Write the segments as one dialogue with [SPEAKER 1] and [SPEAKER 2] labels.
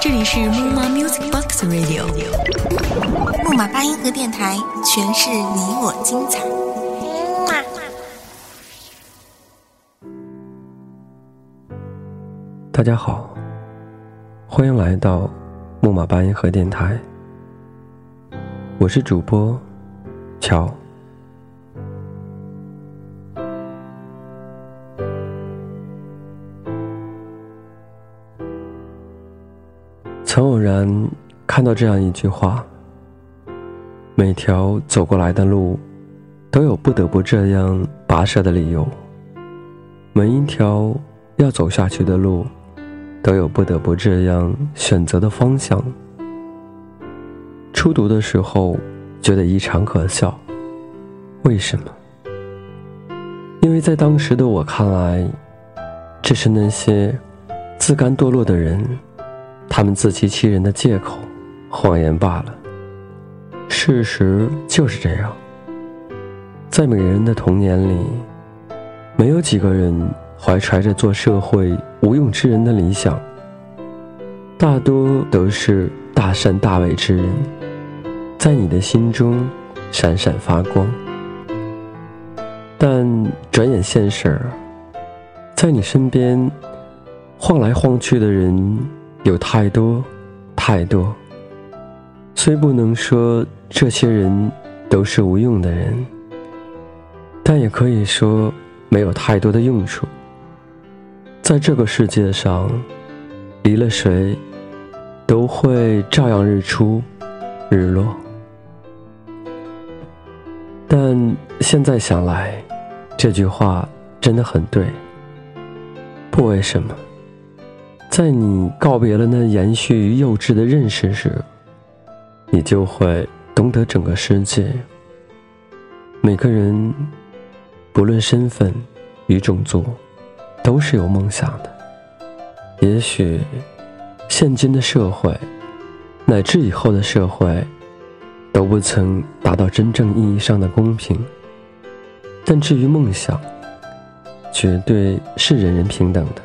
[SPEAKER 1] 这里是木马 Music Box Radio，
[SPEAKER 2] 木马八音盒电台，诠释你我精彩。
[SPEAKER 3] 大家好，欢迎来到木马八音盒电台，我是主播乔。曾偶然看到这样一句话：每条走过来的路，都有不得不这样跋涉的理由；每一条要走下去的路，都有不得不这样选择的方向。初读的时候，觉得异常可笑。为什么？因为在当时的我看来，这是那些自甘堕落的人。他们自欺欺人的借口、谎言罢了。事实就是这样，在每个人的童年里，没有几个人怀揣着做社会无用之人的理想，大多都是大善大伟之人，在你的心中闪闪发光。但转眼现实，在你身边晃来晃去的人。有太多，太多。虽不能说这些人都是无用的人，但也可以说没有太多的用处。在这个世界上，离了谁，都会照样日出，日落。但现在想来，这句话真的很对。不为什么。在你告别了那延续幼稚的认识时，你就会懂得整个世界。每个人，不论身份与种族，都是有梦想的。也许，现今的社会，乃至以后的社会，都不曾达到真正意义上的公平。但至于梦想，绝对是人人平等的。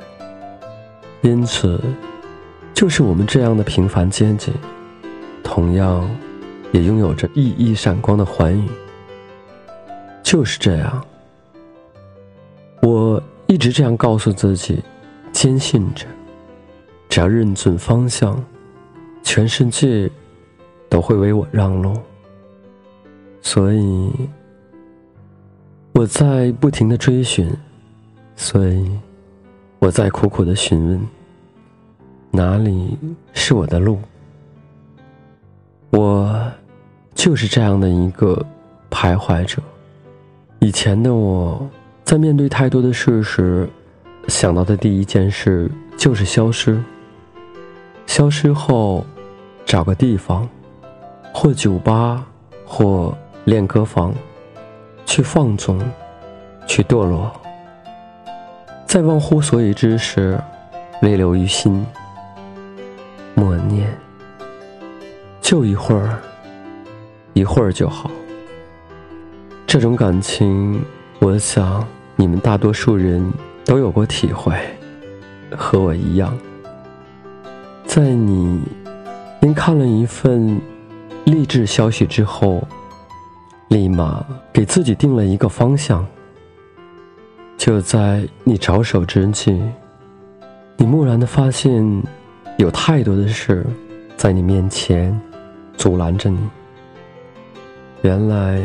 [SPEAKER 3] 因此，就是我们这样的平凡阶级，同样也拥有着熠熠闪光的寰宇。就是这样，我一直这样告诉自己，坚信着，只要认准方向，全世界都会为我让路。所以，我在不停的追寻，所以。我在苦苦的询问，哪里是我的路？我就是这样的一个徘徊者。以前的我，在面对太多的事时，想到的第一件事就是消失。消失后，找个地方，或酒吧，或练歌房，去放纵，去堕落。在忘乎所以之时，泪流于心。就一会儿，一会儿就好。这种感情，我想你们大多数人都有过体会，和我一样。在你因看了一份励志消息之后，立马给自己定了一个方向。就在你着手之际，你蓦然的发现，有太多的事在你面前阻拦着你。原来，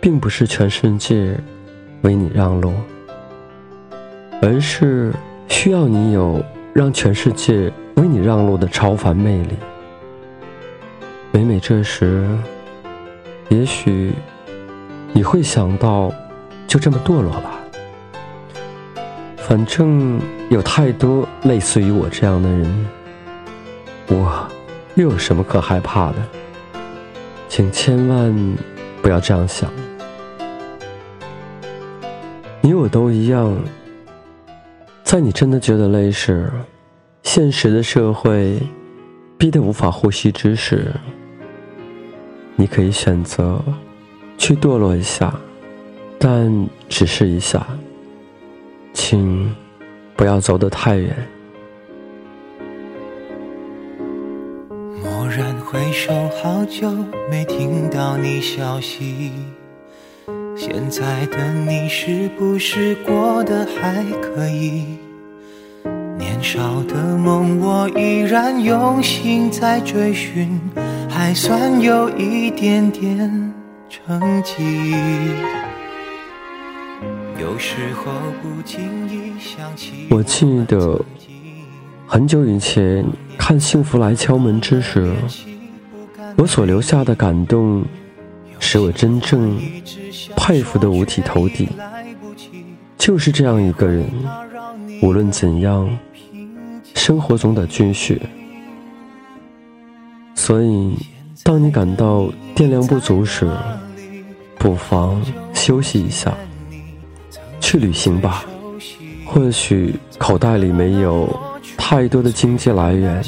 [SPEAKER 3] 并不是全世界为你让路，而是需要你有让全世界为你让路的超凡魅力。每每这时，也许你会想到，就这么堕落吧。反正有太多类似于我这样的人，我又有什么可害怕的？请千万不要这样想。你我都一样，在你真的觉得累时，现实的社会逼得无法呼吸之时，你可以选择去堕落一下，但只是一下。请不要走得太远。
[SPEAKER 4] 回首，好久没听到你消息。现在的你是不是过得还可以？年少的梦，我依然用心在追寻，还算有一点点成绩。有时候不经意想起，
[SPEAKER 3] 我记得很久以前看《幸福来敲门》之时，我所留下的感动，使我真正佩服的五体投地。就是这样一个人，无论怎样，生活总得继续。所以，当你感到电量不足时，不妨休息一下。去旅行吧，或许口袋里没有太多的经济来源，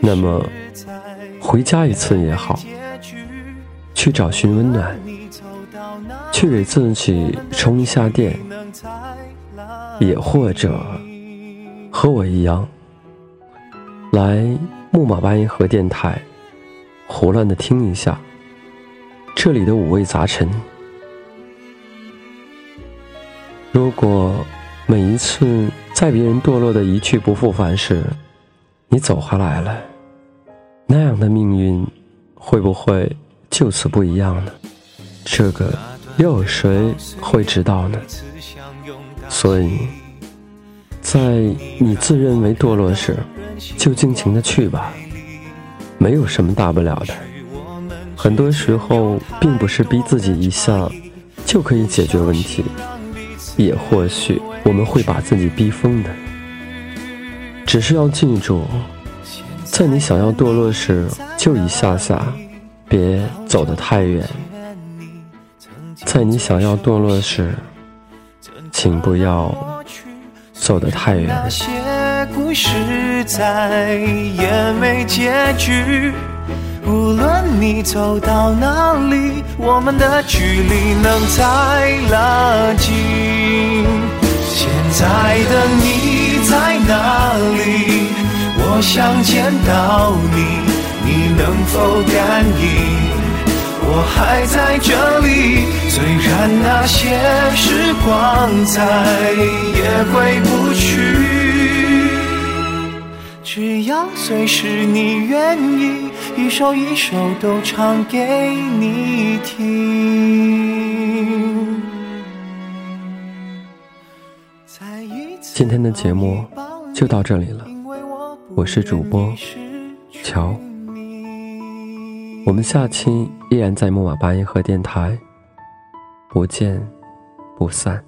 [SPEAKER 3] 那么回家一次也好，去找寻温暖，去给自己充一下电，也或者和我一样，来木马八音盒电台，胡乱的听一下这里的五味杂陈。如果每一次在别人堕落的一去不复返时，你走回来了，那样的命运会不会就此不一样呢？这个又有谁会知道呢？所以，在你自认为堕落时，就尽情的去吧，没有什么大不了的。很多时候，并不是逼自己一下就可以解决问题。也或许我们会把自己逼疯的，只是要记住，在你想要堕落时，就一下下，别走得太远；在你想要堕落时，请不要走得太远。
[SPEAKER 4] 那些故事再也没结局。无论你走到哪里，我们的距离能再拉近。现在的你在哪里？我想见到你，你能否感应？我还在这里，虽然那些时光再也回不去，只要随时你愿意。一首一首都唱给你听。
[SPEAKER 3] 今天的节目就到这里了，我是主播乔，我们下期依然在木马八音盒电台，不见不散。